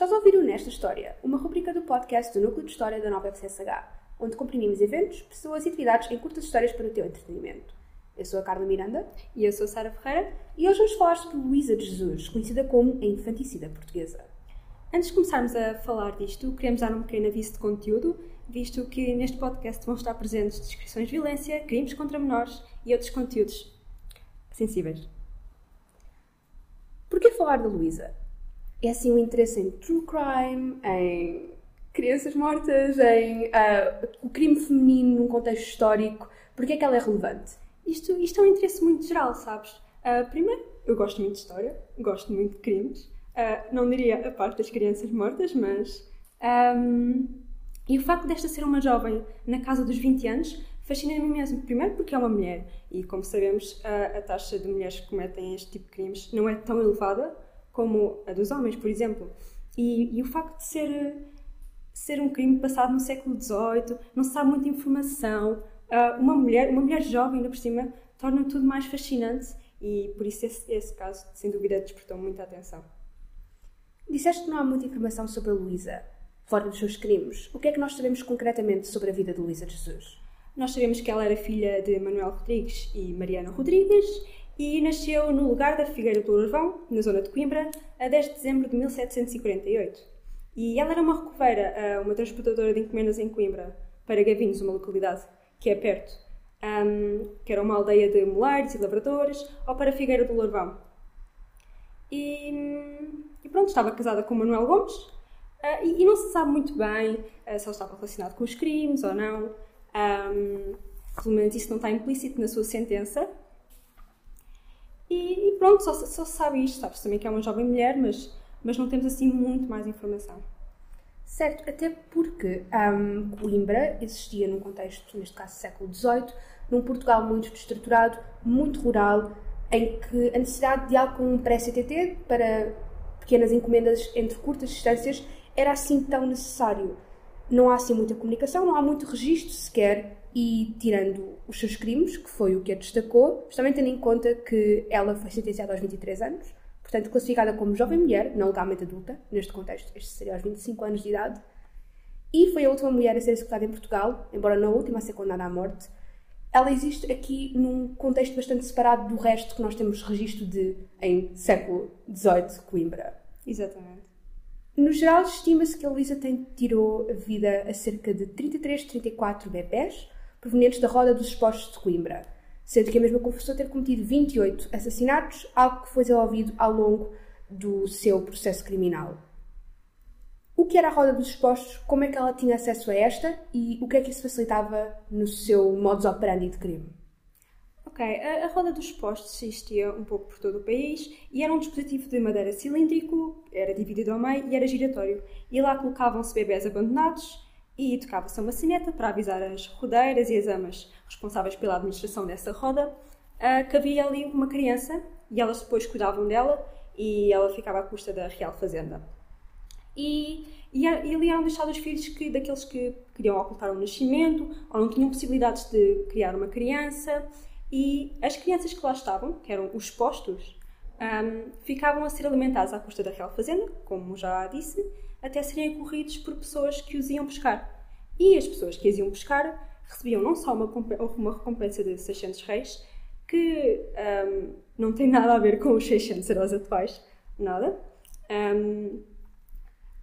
estás a ouvir o Nesta História, uma rubrica do podcast do Núcleo de História da Nova FCSH, onde comprimimos eventos, pessoas e atividades em curtas histórias para o teu entretenimento. Eu sou a Carla Miranda e eu sou a Sara Ferreira e hoje vamos falar sobre Luísa de Jesus, conhecida como a infanticida portuguesa. Antes de começarmos a falar disto, queremos dar um pequeno aviso de conteúdo, visto que neste podcast vão estar presentes descrições de violência, crimes contra menores e outros conteúdos sensíveis. Porquê falar da Luísa? É assim um interesse em true crime, em crianças mortas, em uh, o crime feminino num contexto histórico. Porquê é que ela é relevante? Isto, isto é um interesse muito geral, sabes? Uh, primeiro, eu gosto muito de história, gosto muito de crimes. Uh, não diria a parte das crianças mortas, mas. Um, e o facto desta ser uma jovem na casa dos 20 anos fascina-me mesmo. Primeiro, porque é uma mulher, e como sabemos, a, a taxa de mulheres que cometem este tipo de crimes não é tão elevada como a dos homens, por exemplo. E, e o facto de ser, ser um crime passado no século XVIII, não se sabe muita informação, uh, uma mulher, uma mulher jovem, ainda por cima, torna tudo mais fascinante e por isso esse, esse caso, sem dúvida, despertou muita atenção. Disseste que não há muita informação sobre a Luísa, fora dos seus crimes. O que é que nós sabemos concretamente sobre a vida de Luísa de Jesus? Nós sabemos que ela era filha de Manuel Rodrigues e Mariana Rodrigues e nasceu no lugar da Figueira do Lourvão, na zona de Coimbra, a 10 de dezembro de 1748. E ela era uma recoveira, uma transportadora de encomendas em Coimbra, para Gavinhos, uma localidade que é perto, que era uma aldeia de mulares e lavradores, ou para Figueira do Lourvão. E, e, pronto, estava casada com Manuel Gomes, uh, e, e, não se sabe muito bem uh, se ele estava relacionado com os crimes ou não. Um, pelo menos isso não está implícito na sua sentença, e, e pronto, só, só sabe isto, sabes também que é uma jovem mulher, mas, mas não temos assim muito mais informação. Certo, até porque um, Coimbra existia num contexto, neste caso século XVIII, num Portugal muito destruturado, muito rural, em que a necessidade de algo como um pré-CTT para pequenas encomendas entre curtas distâncias era assim tão necessário. Não há assim muita comunicação, não há muito registro sequer e tirando os seus crimes, que foi o que a destacou, também tendo em conta que ela foi sentenciada aos 23 anos, portanto classificada como jovem mulher, não legalmente adulta, neste contexto, este seria aos 25 anos de idade, e foi a última mulher a ser executada em Portugal, embora não a última a ser condenada à morte. Ela existe aqui num contexto bastante separado do resto que nós temos registro de em século XVIII, Coimbra. Exatamente. No geral, estima-se que a Luísa tirou a vida a cerca de 33, 34 bebés, provenientes da Roda dos Expostos de Coimbra, sendo que a mesma confessou ter cometido 28 assassinatos, algo que foi desenvolvido ao longo do seu processo criminal. O que era a Roda dos Expostos, como é que ela tinha acesso a esta e o que é que isso facilitava no seu modus operandi de crime? Ok, a, a, roda dos postos existia um pouco por todo o país e era um dispositivo de madeira cilíndrico, era dividido ao meio e era giratório. E lá colocavam-se bebés abandonados e tocava-se uma sineta para avisar as rodeiras e as amas responsáveis pela administração dessa roda uh, que havia ali uma criança e elas depois cuidavam dela e ela ficava à custa da Real Fazenda. E, e, e ali eram deixados os filhos que, daqueles que queriam ocultar o nascimento ou não tinham possibilidades de criar uma criança e as crianças que lá estavam, que eram os postos, um, ficavam a ser alimentados à custa da Real Fazenda, como já disse, até serem acorridos por pessoas que os iam pescar. E as pessoas que os iam pescar recebiam não só uma, uma recompensa de 600 reis, que um, não tem nada a ver com os 600 euros atuais, nada. Um,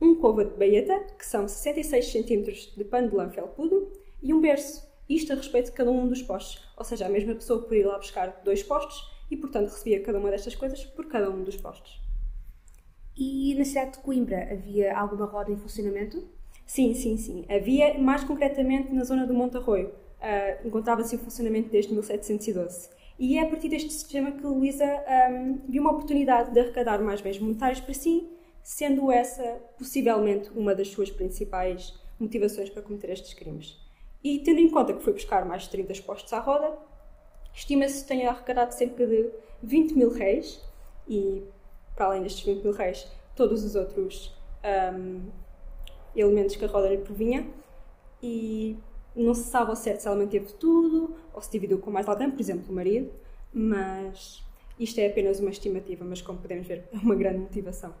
um cova de baeta, que são 66 cm de pano de lã felpudo, e um berço, isto a respeito de cada um dos postos. Ou seja, a mesma pessoa podia ir lá buscar dois postos e, portanto, recebia cada uma destas coisas por cada um dos postos. E na cidade de Coimbra havia alguma roda em funcionamento? Sim, sim, sim. Havia, mais concretamente na zona do Monte Arroio. Uh, Encontrava-se em funcionamento desde 1712. E é a partir deste sistema que Luísa um, viu uma oportunidade de arrecadar mais bens monetários para si, sendo essa possivelmente uma das suas principais motivações para cometer estes crimes. E tendo em conta que foi buscar mais de 30 postos à roda, estima-se que tenha arrecadado cerca de 20 mil reis e para além destes 20 mil reis, todos os outros um, elementos que a roda lhe provinha. E não se sabe ao certo se ela manteve tudo ou se dividiu com mais alguém, por exemplo, o marido, mas isto é apenas uma estimativa, mas como podemos ver, é uma grande motivação.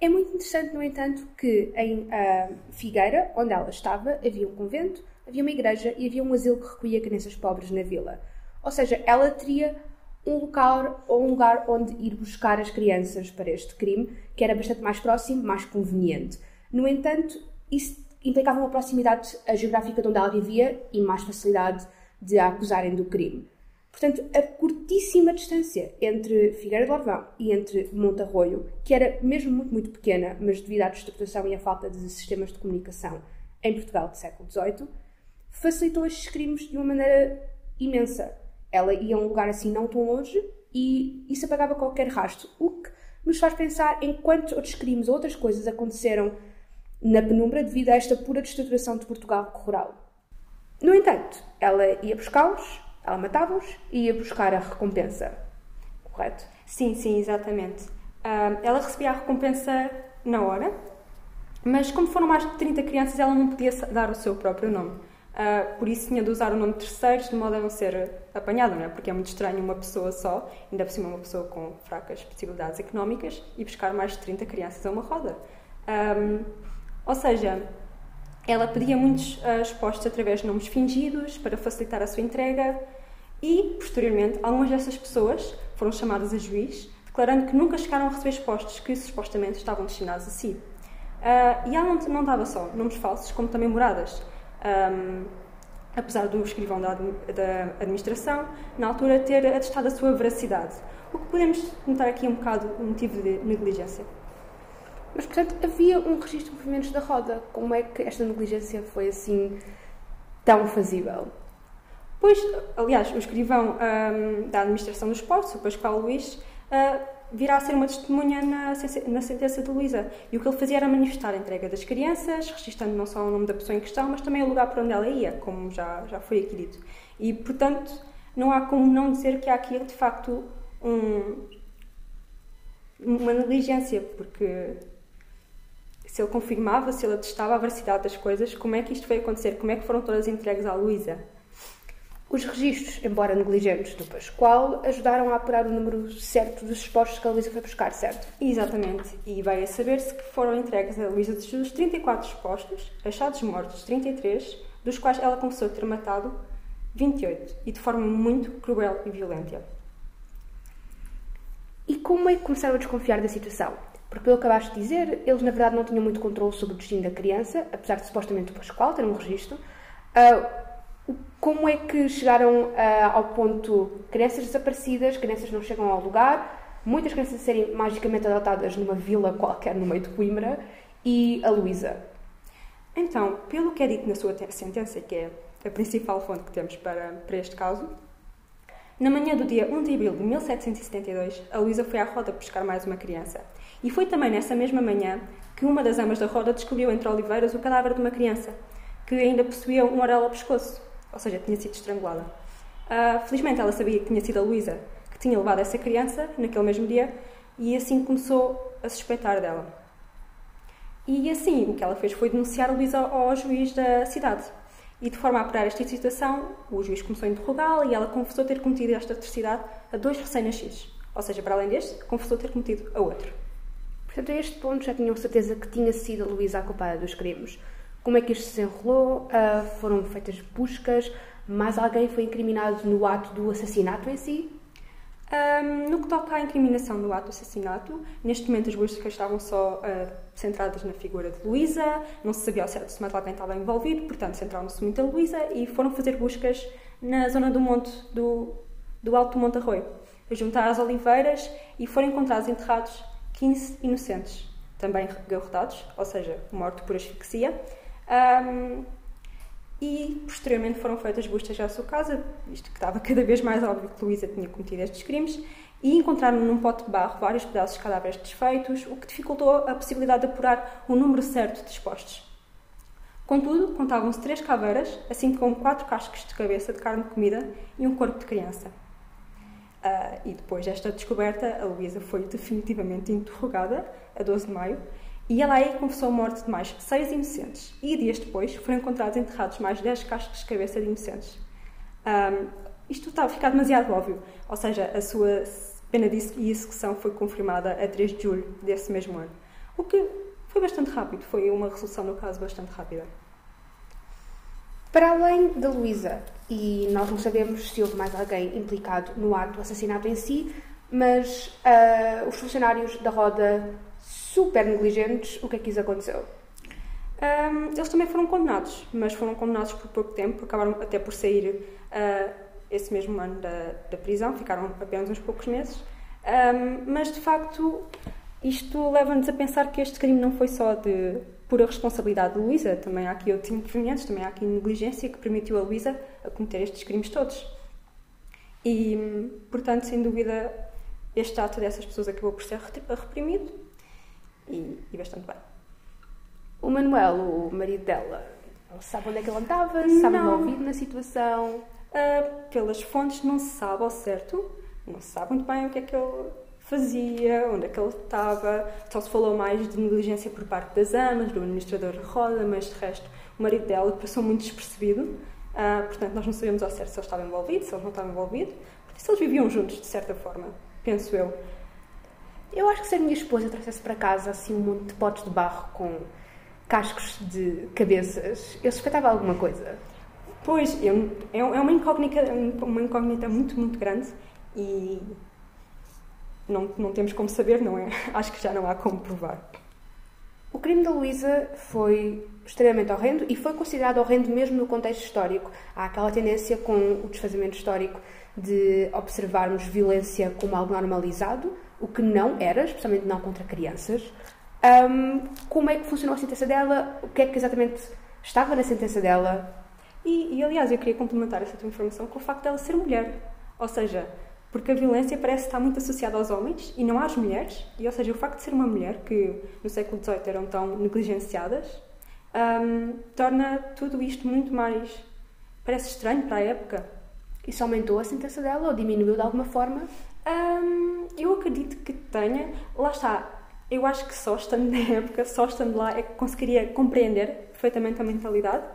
É muito interessante, no entanto, que em uh, Figueira, onde ela estava, havia um convento, havia uma igreja e havia um asilo que recolhia crianças pobres na vila. Ou seja, ela teria um local ou um lugar onde ir buscar as crianças para este crime, que era bastante mais próximo, mais conveniente. No entanto, isso implicava uma proximidade geográfica de onde ela vivia e mais facilidade de a acusarem do crime. Portanto, a curtíssima distância entre Figueira de Orvão e entre Montarroio, que era mesmo muito, muito pequena, mas devido à destruturação e à falta de sistemas de comunicação em Portugal do século XVIII, facilitou estes crimes de uma maneira imensa. Ela ia a um lugar assim não tão longe e isso apagava qualquer rastro, o que nos faz pensar em quantos outros crimes ou outras coisas aconteceram na penumbra devido a esta pura destruturação de Portugal rural. No entanto, ela ia buscá-los, ela matava-os e ia buscar a recompensa. Correto? Sim, sim, exatamente. Uh, ela recebia a recompensa na hora, mas como foram mais de 30 crianças, ela não podia dar o seu próprio nome. Uh, por isso tinha de usar o nome de terceiros de modo a não ser apanhada, não é? Porque é muito estranho uma pessoa só, ainda por cima uma pessoa com fracas possibilidades económicas, e buscar mais de 30 crianças a uma roda. Um, ou seja, ela pedia muitos uh, expostos através de nomes fingidos para facilitar a sua entrega e, posteriormente, algumas dessas pessoas foram chamadas a juiz, declarando que nunca chegaram a receber expostos que supostamente estavam destinados a si. Uh, e ela não, não dava só nomes falsos, como também moradas um, apesar do escrivão da, da, administração, na altura, ter atestado a sua veracidade. O que podemos notar aqui um bocado um motivo de negligência. Mas, portanto, havia um registro de movimentos da roda. Como é que esta negligência foi assim tão fazível? Pois, aliás, o escrivão um, da administração dos portos, o Pascoal Luís, uh, virá a ser uma testemunha na, na sentença de Luísa. E o que ele fazia era manifestar a entrega das crianças, registando não só o nome da pessoa em questão, mas também o lugar para onde ela ia, como já, já foi aqui dito. E, portanto, não há como não dizer que há aqui, de facto, um, uma negligência, porque se ele confirmava, se ele atestava a veracidade das coisas, como é que isto veio acontecer? Como é que foram todas entregues à Luísa? Os registros, embora negligentes do Pascoal, ajudaram a apurar o número certo dos expostos que a Luísa foi buscar, certo? Exatamente. E vai a saber-se que foram entregues a Luísa de Jesus 34 expostos, achados mortos 33, dos quais ela começou a ter matado 28, e de forma muito cruel e violenta. E como é que começaram a desconfiar da situação? Porque, pelo que acabaste de dizer, eles na verdade não tinham muito controle sobre o destino da criança, apesar de supostamente o Pascoal ter um registro. Uh, como é que chegaram uh, ao ponto crianças desaparecidas, crianças não chegam ao lugar, muitas crianças a serem magicamente adotadas numa vila qualquer no meio de Coimbra e a Luísa? Então, pelo que é dito na sua sentença, que é a principal fonte que temos para, para este caso, na manhã do dia 1 de abril de 1772, a Luísa foi à roda buscar mais uma criança. E foi também nessa mesma manhã que uma das amas da roda descobriu entre oliveiras o cadáver de uma criança, que ainda possuía um orelha ao pescoço ou seja, tinha sido estrangulada. Uh, felizmente ela sabia que tinha sido a Luísa que tinha levado essa criança naquele mesmo dia e assim começou a suspeitar dela. E assim o que ela fez foi denunciar a Luísa ao juiz da cidade. E de forma a apurar esta situação, o juiz começou a interrogá-la e ela confessou ter cometido esta atrocidade a dois recém-nascidos. Ou seja, para além deste, confessou ter cometido a outro. Portanto, a este ponto já tinham certeza que tinha sido a Luísa a culpada dos crimes. Como é que isto se desenrolou? Uh, foram feitas buscas? Mais alguém foi incriminado no ato do assassinato em si? Um, no que toca à incriminação do ato do assassinato, neste momento as buscas estavam só uh, centradas na figura de Luísa, não se sabia ao certo se mais alguém estava envolvido, portanto centraram-se muito a Luísa e foram fazer buscas na zona do monte do, do Alto Monte Arroio, a juntar às oliveiras e foram encontrados enterrados 15 inocentes, também garrotados, ou seja, mortos por asfixia, um, e posteriormente foram feitas buscas à sua casa, isto que estava cada vez mais óbvio que Luísa tinha cometido estes crimes, e encontraram num pote de barro vários pedaços de cadáveres desfeitos, o que dificultou a possibilidade de apurar o número certo de expostos. Contudo, contavam-se três caveiras, assim como quatro cascos de cabeça de carne comida e um corpo de criança. Uh, e depois desta descoberta, a Luísa foi definitivamente interrogada, a 12 de maio, e ela aí confessou a morte de mais seis inocentes. E dias depois foram encontrados enterrados mais dez cascos de cabeça de inocentes. Um, isto está a ficar demasiado óbvio. Ou seja, a sua pena de execução foi confirmada a 3 de julho desse mesmo ano. O que foi bastante rápido, foi uma resolução no caso bastante rápida. Para além da Luísa, e nós não sabemos se houve mais alguém implicado no ato do assassinato em si, mas uh, os funcionários da Roda, super negligentes, o que é que isso aconteceu? Um, eles também foram condenados, mas foram condenados por pouco tempo, acabaram até por sair uh, esse mesmo ano da, da, prisão, ficaram apenas uns poucos meses. Um, mas de facto, isto leva-nos a pensar que este crime não foi só de pura responsabilidade de Luísa, também há aqui outros intervenientes, também há aqui negligência que permitiu a Luísa a cometer estes crimes todos. E, portanto, sem dúvida, este ato dessas pessoas acabou por ser reprimido e, e bastante bem. O Manuel, o marido dela, sabe onde é que ele andava? Sabe envolvido na situação? Uh, pelas fontes não se sabe ao certo, não se sabe muito bem o que é que ele fazia, onde é que ele estava. Só se falou mais de negligência por parte das amas, do administrador Roda, mas de resto o marido dela passou muito despercebido. Uh, portanto, nós não sabemos ao certo se ele estava envolvido, se ele não estava envolvido. Porque se eles viviam juntos, de certa forma, penso eu. Eu acho que se a minha esposa trouxesse para casa assim um monte de potes de barro com cascos de cabeças, eu suspeitava alguma coisa. Pois, é, é uma incógnita, uma incógnita muito, muito grande e não, não temos como saber, não é? Acho que já não há como provar. O crime da Luísa foi extremamente horrendo e foi considerado horrendo mesmo no contexto histórico. Há aquela tendência com o desfazimento histórico de observarmos violência como algo normalizado, o que não era, especialmente não contra crianças. Um, como é que funcionou a sentença dela? O que é que exatamente estava na sentença dela? E, e, aliás, eu queria complementar essa tua informação com o facto dela ser mulher. Ou seja, porque a violência parece estar muito associada aos homens e não às mulheres. E, ou seja, o facto de ser uma mulher, que no século XVIII eram tão negligenciadas, um, torna tudo isto muito mais. parece estranho para a época. Isso aumentou a sentença dela ou diminuiu de alguma forma? Um, eu acredito que tenha. Lá está eu acho que só estando na época, só estando lá, é que conseguiria compreender perfeitamente a mentalidade,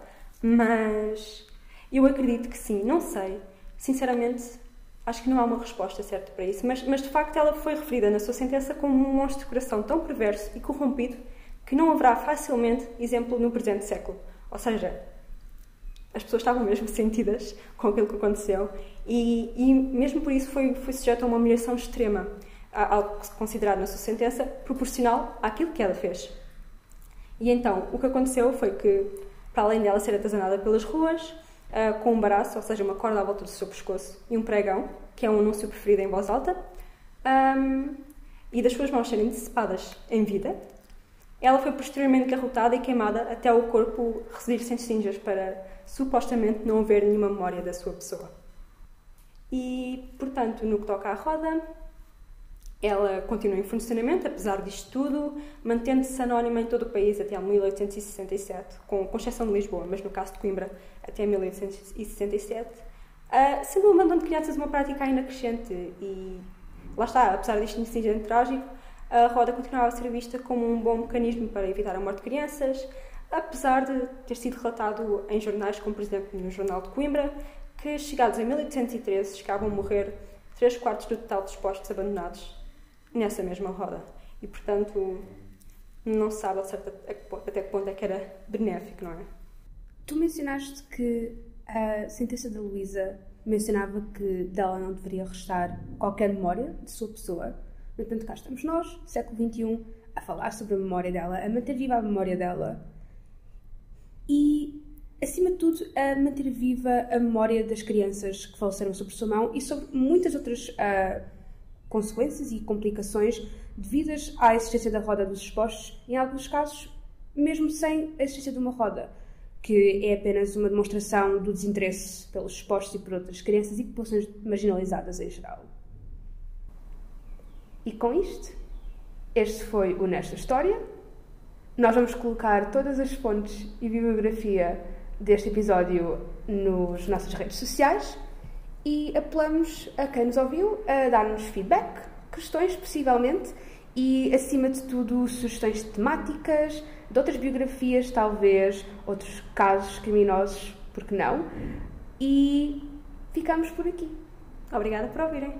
mas eu acredito que sim, não sei. Sinceramente, acho que não há uma resposta certa para isso, mas, mas de facto ela foi referida na sua sentença como um monstro de coração tão perverso e corrompido que não haverá facilmente exemplo no presente século. Ou seja, as pessoas estavam mesmo sentidas com aquilo que aconteceu e, e mesmo por isso foi, foi sujeito a uma humilhação extrema algo considerado na sua sentença proporcional àquilo que ela fez. E então, o que aconteceu foi que, para além dela ser atazanada pelas ruas, uh, com um baraço, ou seja, uma corda à volta do seu pescoço, e um pregão, que é um anúncio preferido em voz alta, um, e das suas mãos serem decepadas em vida, ela foi posteriormente garrotada e queimada até o corpo residir sem cinzas para supostamente não haver nenhuma memória da sua pessoa. E, portanto, no que toca à roda, ela continua em funcionamento, apesar disto tudo, mantendo-se anónima em todo o país até 1867, com, com exceção de Lisboa, mas no caso de Coimbra até 1867, uh, sendo o abandono de crianças uma prática ainda crescente. E lá está, apesar deste incidente trágico, a roda continuava a ser vista como um bom mecanismo para evitar a morte de crianças, apesar de ter sido relatado em jornais, como por exemplo no Jornal de Coimbra, que chegados em 1813 chegavam a morrer 3 quartos do total dos postos abandonados nessa mesma roda. E, portanto, não se sabe até que ponto é que era benéfico, não é? Tu mencionaste que a sentença da Luísa mencionava que dela não deveria restar qualquer memória de sua pessoa. No entanto, cá estamos nós, século XXI, a falar sobre a memória dela, a manter viva a memória dela e, acima de tudo, a manter viva a memória das crianças que faleceram sobre sua mão e sobre muitas outras uh, consequências e complicações devidas à existência da roda dos expostos, em alguns casos, mesmo sem a existência de uma roda, que é apenas uma demonstração do desinteresse pelos expostos e por outras crianças e populações marginalizadas em geral. E com isto, este foi o Nesta História. Nós vamos colocar todas as fontes e bibliografia deste episódio nas nossas redes sociais e apelamos a quem nos ouviu a dar-nos feedback, questões possivelmente e, acima de tudo, sugestões temáticas, de outras biografias, talvez, outros casos criminosos, porque não? E ficamos por aqui. Obrigada por ouvirem.